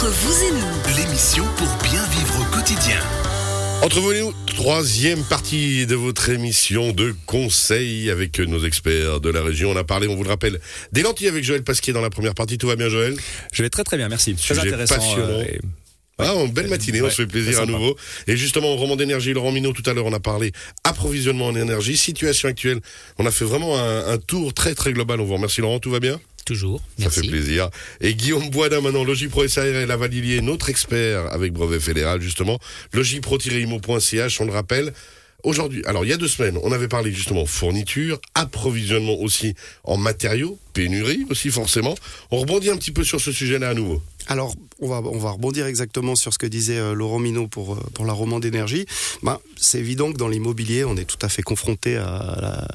Entre vous et nous, L'émission pour bien vivre au quotidien. Entre vous et nous, troisième partie de votre émission de conseils avec nos experts de la région. On a parlé, on vous le rappelle, des lentilles avec Joël Pasquier dans la première partie. Tout va bien, Joël? Je vais très très bien, merci. Très Sujet intéressant. passionnant. et- Ah, une belle matinée, on se fait plaisir très à nouveau. Et justement, au roman d'énergie, Laurent Minot, tout à l'heure, on a parlé approvisionnement en énergie, situation actuelle. On a fait vraiment un, un tour très très global. On vous remercie, Laurent, tout va bien? Toujours. Ça fait plaisir. Et Guillaume Boisdin, maintenant, Logipro SARL Lavalilier, notre expert avec brevet fédéral, justement. Logipro-imo.ch, on le rappelle. Aujourd'hui, alors il y a deux semaines, on avait parlé justement fourniture, approvisionnement aussi en matériaux, pénurie aussi forcément. On rebondit un petit peu sur ce sujet-là à nouveau. Alors, on va, on va rebondir exactement sur ce que disait euh, Laurent Minot pour, euh, pour la roman d'énergie. Ben, c'est évident que dans l'immobilier, on est tout à fait confronté à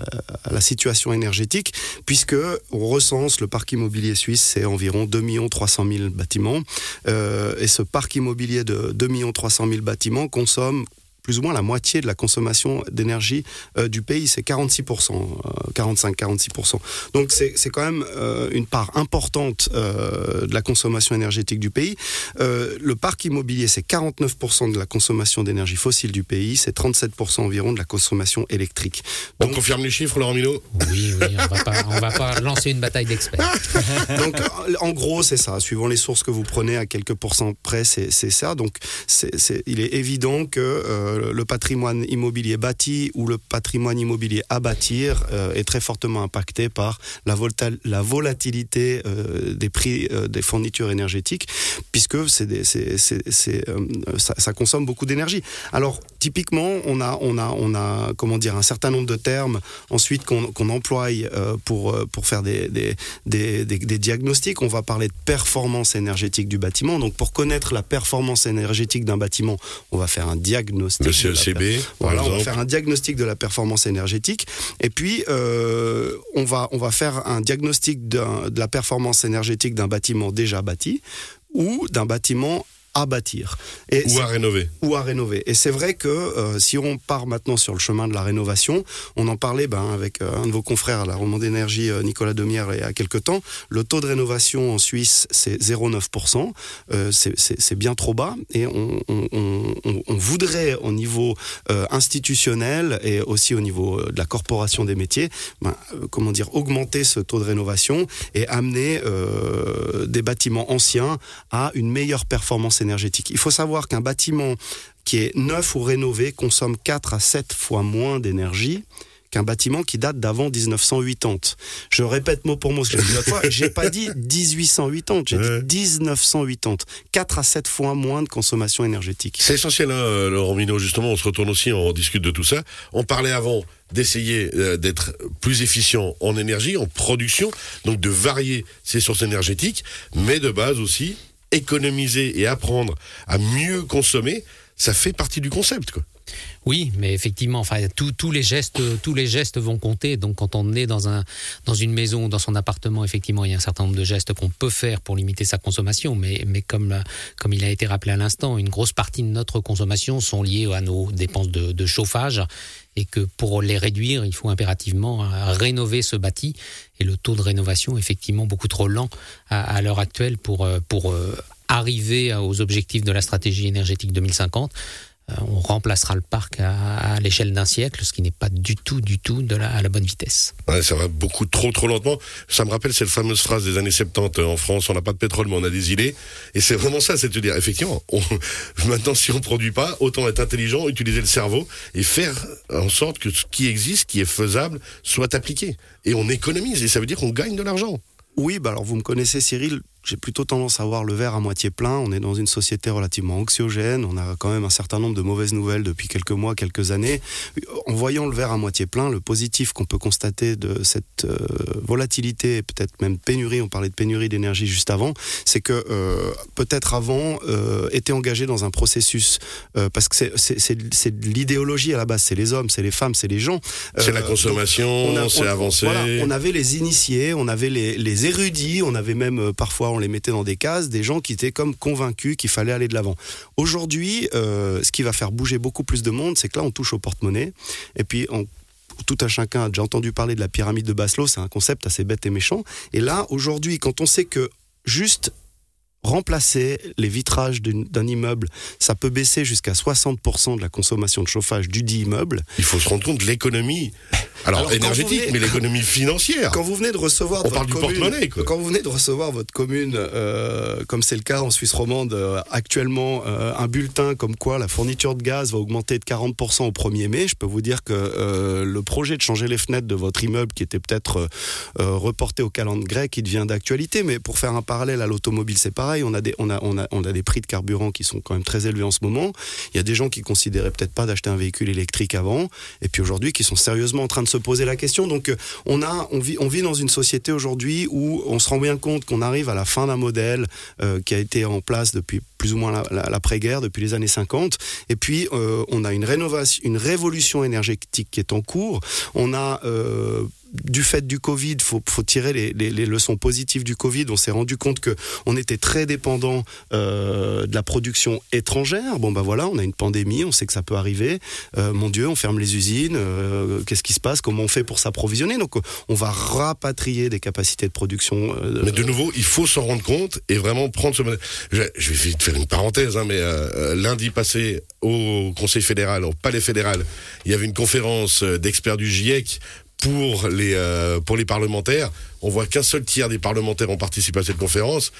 la, situation énergétique, puisque on recense le parc immobilier suisse, c'est environ 2 300 000 bâtiments. Euh, et ce parc immobilier de 2 300 000 bâtiments consomme plus ou moins la moitié de la consommation d'énergie euh, du pays, c'est 46%, euh, 45-46%. Donc c'est c'est quand même euh, une part importante euh, de la consommation énergétique du pays. Euh, le parc immobilier, c'est 49% de la consommation d'énergie fossile du pays, c'est 37% environ de la consommation électrique. On Donc- confirme les chiffres, Laurent Minot Oui, oui, on va pas, on va pas lancer une bataille d'experts. Donc, en gros, c'est ça. Suivant les sources que vous prenez, à quelques pourcents près, c'est c'est ça. Donc, il est évident que le patrimoine immobilier bâti ou le patrimoine immobilier à bâtir euh, est très fortement impacté par la, la volatilité euh, des prix euh, des fournitures énergétiques, puisque c'est ça, consomme beaucoup d'énergie. Alors, typiquement, on a, on a, on a, un certain nombre de termes ensuite qu'on qu'on emploie pour faire des diagnostics. On va parler de performance énergétique du bâtiment. Donc, pour connaître la performance énergétique d'un bâtiment, on va faire un diagnostic. Le par voilà, on va faire un diagnostic de la performance énergétique. Et puis, euh, on, va, on va faire un diagnostic de la performance énergétique d'un bâtiment déjà bâti ou d'un bâtiment à bâtir. Et Ou à rénover ou à rénover. Et c'est vrai que euh, si on part maintenant sur le chemin de la rénovation, on en parlait ben, avec euh, un de vos confrères à la Roman d'énergie, euh, Nicolas Demière, il y a quelques temps. Le taux de rénovation en Suisse, c'est 0,9%. Euh, c'est- bien trop bas. Et on, on- on- on- on voudrait, au niveau institutionnel et aussi au niveau de la corporation des métiers, ben, comment dire, augmenter ce taux de rénovation et amener des bâtiments anciens à une meilleure performance énergétique. Il faut savoir qu'un bâtiment qui est neuf ou rénové consomme 4 à 7 fois moins d'énergie qu'un bâtiment qui date d'avant 1980. Je répète mot pour mot ce que j'ai dit l'autre fois, j'ai pas dit 1880, j'ai Ouais. dit 1980. 4 à 7 fois moins de consommation énergétique. C'est essentiel, hein, euh, Laurent Minot, justement, on se retourne aussi, on discute de tout ça. On parlait avant d'essayer euh, d'être plus efficient en énergie, en production, donc de varier ses sources énergétiques, mais de base aussi, économiser et apprendre à mieux consommer, ça fait partie du concept, quoi. Oui, mais effectivement, enfin, tous les gestes, tous les gestes vont compter. Donc, quand on est dans un, dans une maison, ou dans son appartement, effectivement, il y a un certain nombre de gestes qu'on peut faire pour limiter sa consommation. Mais, mais comme, comme il a été rappelé à l'instant, une grosse partie de notre consommation sont liées à nos dépenses de, chauffage et que pour les réduire, il faut impérativement rénover ce bâti. Et le taux de rénovation est effectivement beaucoup trop lent à, à l'heure actuelle pour, pour euh, arriver aux objectifs de la stratégie énergétique 2050. Euh, on remplacera le parc à, à l'échelle d'un siècle, ce qui n'est pas du tout, du tout de la, à la bonne vitesse. Ouais, ça va beaucoup trop, trop lentement. Ça me rappelle cette fameuse phrase des années 70 euh, en France, on n'a pas de pétrole, mais on a des îlets. Et c'est vraiment ça, c'est de dire, effectivement, on, maintenant, si on produit pas, autant être intelligent, utiliser le cerveau et faire en sorte que ce qui existe, ce qui est faisable, soit appliqué. Et on économise, et ça veut dire qu'on gagne de l'argent. Oui, bah alors vous me connaissez Cyril, j'ai plutôt tendance à voir le verre à moitié plein. On est dans une société relativement anxiogène. On a quand même un certain nombre de mauvaises nouvelles depuis quelques mois, quelques années. En voyant le verre à moitié plein, le positif qu'on peut constater de cette euh, volatilité, et peut-être même pénurie, on parlait de pénurie d'énergie juste avant, c'est que euh, peut-être avant euh, était engagé dans un processus, euh, parce que c'est- de l'idéologie à la base, c'est les hommes, c'est les femmes, c'est les gens. C'est la consommation, c'est avancé. voilà, on avait les initiés, on avait les, les érudits, on avait même parfois on les mettait dans des cases, des gens qui étaient comme convaincus qu'il fallait aller de l'avant. Aujourd'hui, euh, ce qui va faire bouger beaucoup plus de monde, c'est que là on touche au porte-monnaie, et puis tout un chacun a déjà entendu parler de la pyramide de Maslow, c'est un concept assez bête et méchant. Et là, aujourd'hui, quand on sait que juste remplacer les vitrages d'un immeuble, ça peut baisser jusqu'à 60% de la consommation de chauffage du dit immeuble. Il faut se rendre compte de l'économie. Alors, énergétique, venez- mais l'économie financière. Quand vous venez de recevoir On de parle votre du commune- quoi. Quand vous venez de recevoir votre commune, euh, comme c'est le cas en Suisse romande euh, actuellement, euh, un bulletin comme quoi la fourniture de gaz va augmenter de 40% au 1er mai, je peux vous dire que le projet de changer les fenêtres de votre immeuble, qui était peut-être reporté au calendrier grec, il devient d'actualité. Mais pour faire un parallèle à l'automobile, c'est pareil. On a des, on a, on a, on a des prix de carburant qui sont quand même très élevés en ce moment. Il y a des gens qui considéraient peut-être pas d'acheter un véhicule électrique avant, et puis aujourd'hui qui sont sérieusement en train de se poser la question. Donc euh, on a, on vit, on vit dans une société aujourd'hui où on se rend bien compte qu'on arrive à la fin d'un modèle euh, qui a été en place depuis plus ou moins la- la- l'après-guerre, depuis les années 50. Et puis euh, on a une rénovation, une révolution énergétique qui est en cours. On a du fait du Covid, faut, faut tirer les, leçons positives du Covid. On s'est rendu compte que on était très dépendant euh, de la production étrangère. Bon bah voilà, on a une pandémie, on sait que ça peut arriver. Euh, mon Dieu, on ferme les usines. euh, Qu'est-ce qui se passe? Comment on fait pour s'approvisionner? Donc on va rapatrier des capacités de production. Mais de nouveau, il faut s'en rendre compte et vraiment prendre ce. Je, je vais vite faire une parenthèse, hein, mais lundi passé au Conseil fédéral, au Palais fédéral, il y avait une conférence d'experts du GIEC pour les euh, pour les parlementaires. On voit qu'un seul tiers des parlementaires ont participé à cette conférence.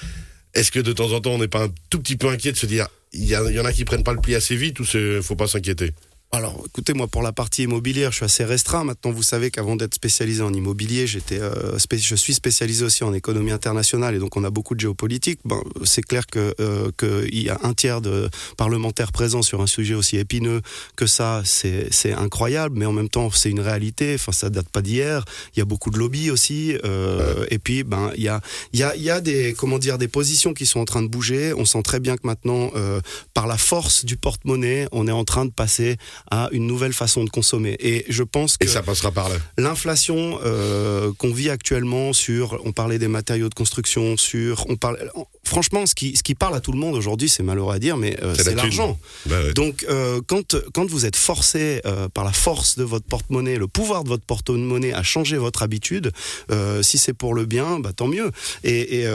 Est-ce que de temps en temps, on n'est pas un tout petit peu inquiet de se dire, il y, en a qui prennent pas le pli assez vite ou faut pas s'inquiéter? Alors, écoutez, moi, pour la partie immobilière, je suis assez restreint. Maintenant, vous savez qu'avant d'être spécialisé en immobilier, euh, je suis spécialisé aussi en économie internationale et donc on a beaucoup de géopolitique. Ben, c'est clair que euh, qu'il y a un tiers de parlementaires présents sur un sujet aussi épineux que ça, c'est, incroyable, mais en même temps, c'est une réalité. Enfin, ça date pas d'hier. Il y a beaucoup de lobbies aussi, euh, et puis, ben, il y a, y a, y a des, comment dire, des positions qui sont en train de bouger. On sent très bien que maintenant, euh, par la force du porte-monnaie, on est en train de passer à une nouvelle façon de consommer. Et je pense que Et ça passera par là. l'inflation euh, qu'on vit actuellement sur, on parlait des matériaux de construction, sur, on parle, franchement, ce qui, ce qui parle à tout le monde aujourd'hui, c'est malheureux à dire, mais euh, C'est l'argent. Bah ouais. Donc, euh, quand, quand vous êtes forcé euh, par la force de votre porte-monnaie, le pouvoir de votre porte-monnaie à changer votre habitude, si c'est pour le bien, bah, tant mieux. Et, et,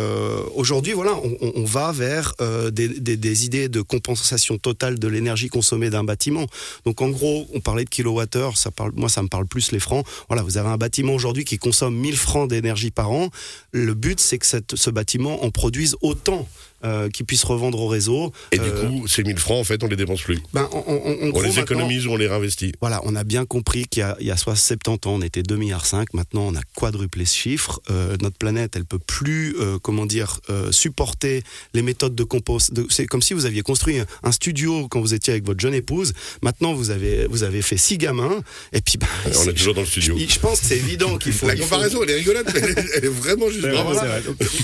aujourd'hui, voilà, on, va vers des, des- des idées de compensation totale de l'énergie consommée d'un bâtiment. Donc, en gros, on parlait de kilowattheure, ça parle, moi, ça me parle plus les francs. Voilà, vous avez un bâtiment aujourd'hui qui consomme 1000 francs d'énergie par an. Le but, c'est que ce bâtiment en produise autant. Euh, qu'il puisse revendre au réseau. Et du Euh, coup, ces 1000 francs, en fait, on les dépense plus. ben, en- en- en On les économise ou on les réinvestit. voilà, on a bien compris qu'il y a, il y a soit 70 ans, on était 2,5 milliards. Maintenant, on a quadruplé ce chiffre. Euh, notre planète, elle peut plus, euh, comment dire, supporter les méthodes de compost. de- C'est comme si vous aviez construit un, studio quand vous étiez avec votre jeune épouse. Maintenant, vous avez, vous avez fait six gamins. Et puis, ben, on est toujours dans le studio. je, je pense que c'est évident qu'il faut. La faut- comparaison, elle est rigolote, mais elle est, elle est vraiment juste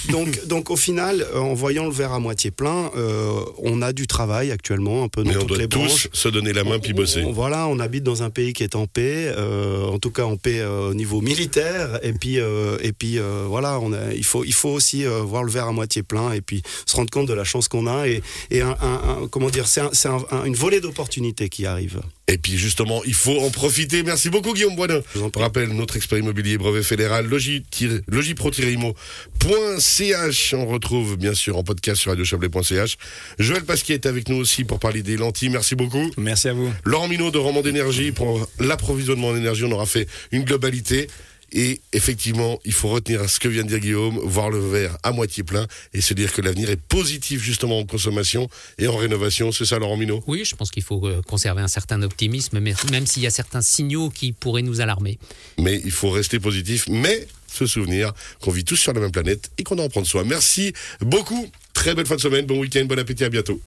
donc, donc, au final, en voyant le verre à moitié plein, euh, on a du travail actuellement, un peu dans Mais on toutes doit les branches. tous se donner la main puis bosser. On- Voilà, on habite dans un pays qui est en paix, euh, en tout cas en paix euh, au niveau militaire. Et puis, et puis voilà, on a, il faut, il faut aussi voir le verre à moitié plein et puis se rendre compte de la chance qu'on a et, et un, un- un- comment dire, c'est un- une volée d'opportunités qui arrive. Et puis justement, il faut en profiter. Merci beaucoup Guillaume Boisdin. Je vous en rappelle notre expert immobilier brevet fédéral logi- logipro-imo.ch. On retrouve bien sûr en podcast sur radiochablais.ch. Joël Pasquier est avec nous aussi pour parler des lentilles. Merci beaucoup. Merci à vous. Laurent Minot de Roman d'énergie pour l'approvisionnement en énergie. On aura fait une globalité. Et effectivement, il faut retenir ce que vient de dire Guillaume, voir le verre à moitié plein et se dire que l'avenir est positif justement en consommation et en rénovation. C'est ça, Laurent Minot? Oui, je pense qu'il faut euh, conserver un certain optimisme, même s'il y a certains signaux qui pourraient nous alarmer. mais il faut rester positif, mais se souvenir qu'on vit tous sur la même planète et qu'on doit en prendre soin. Merci beaucoup. Très belle fin de semaine, bon week-end, bon appétit, à bientôt.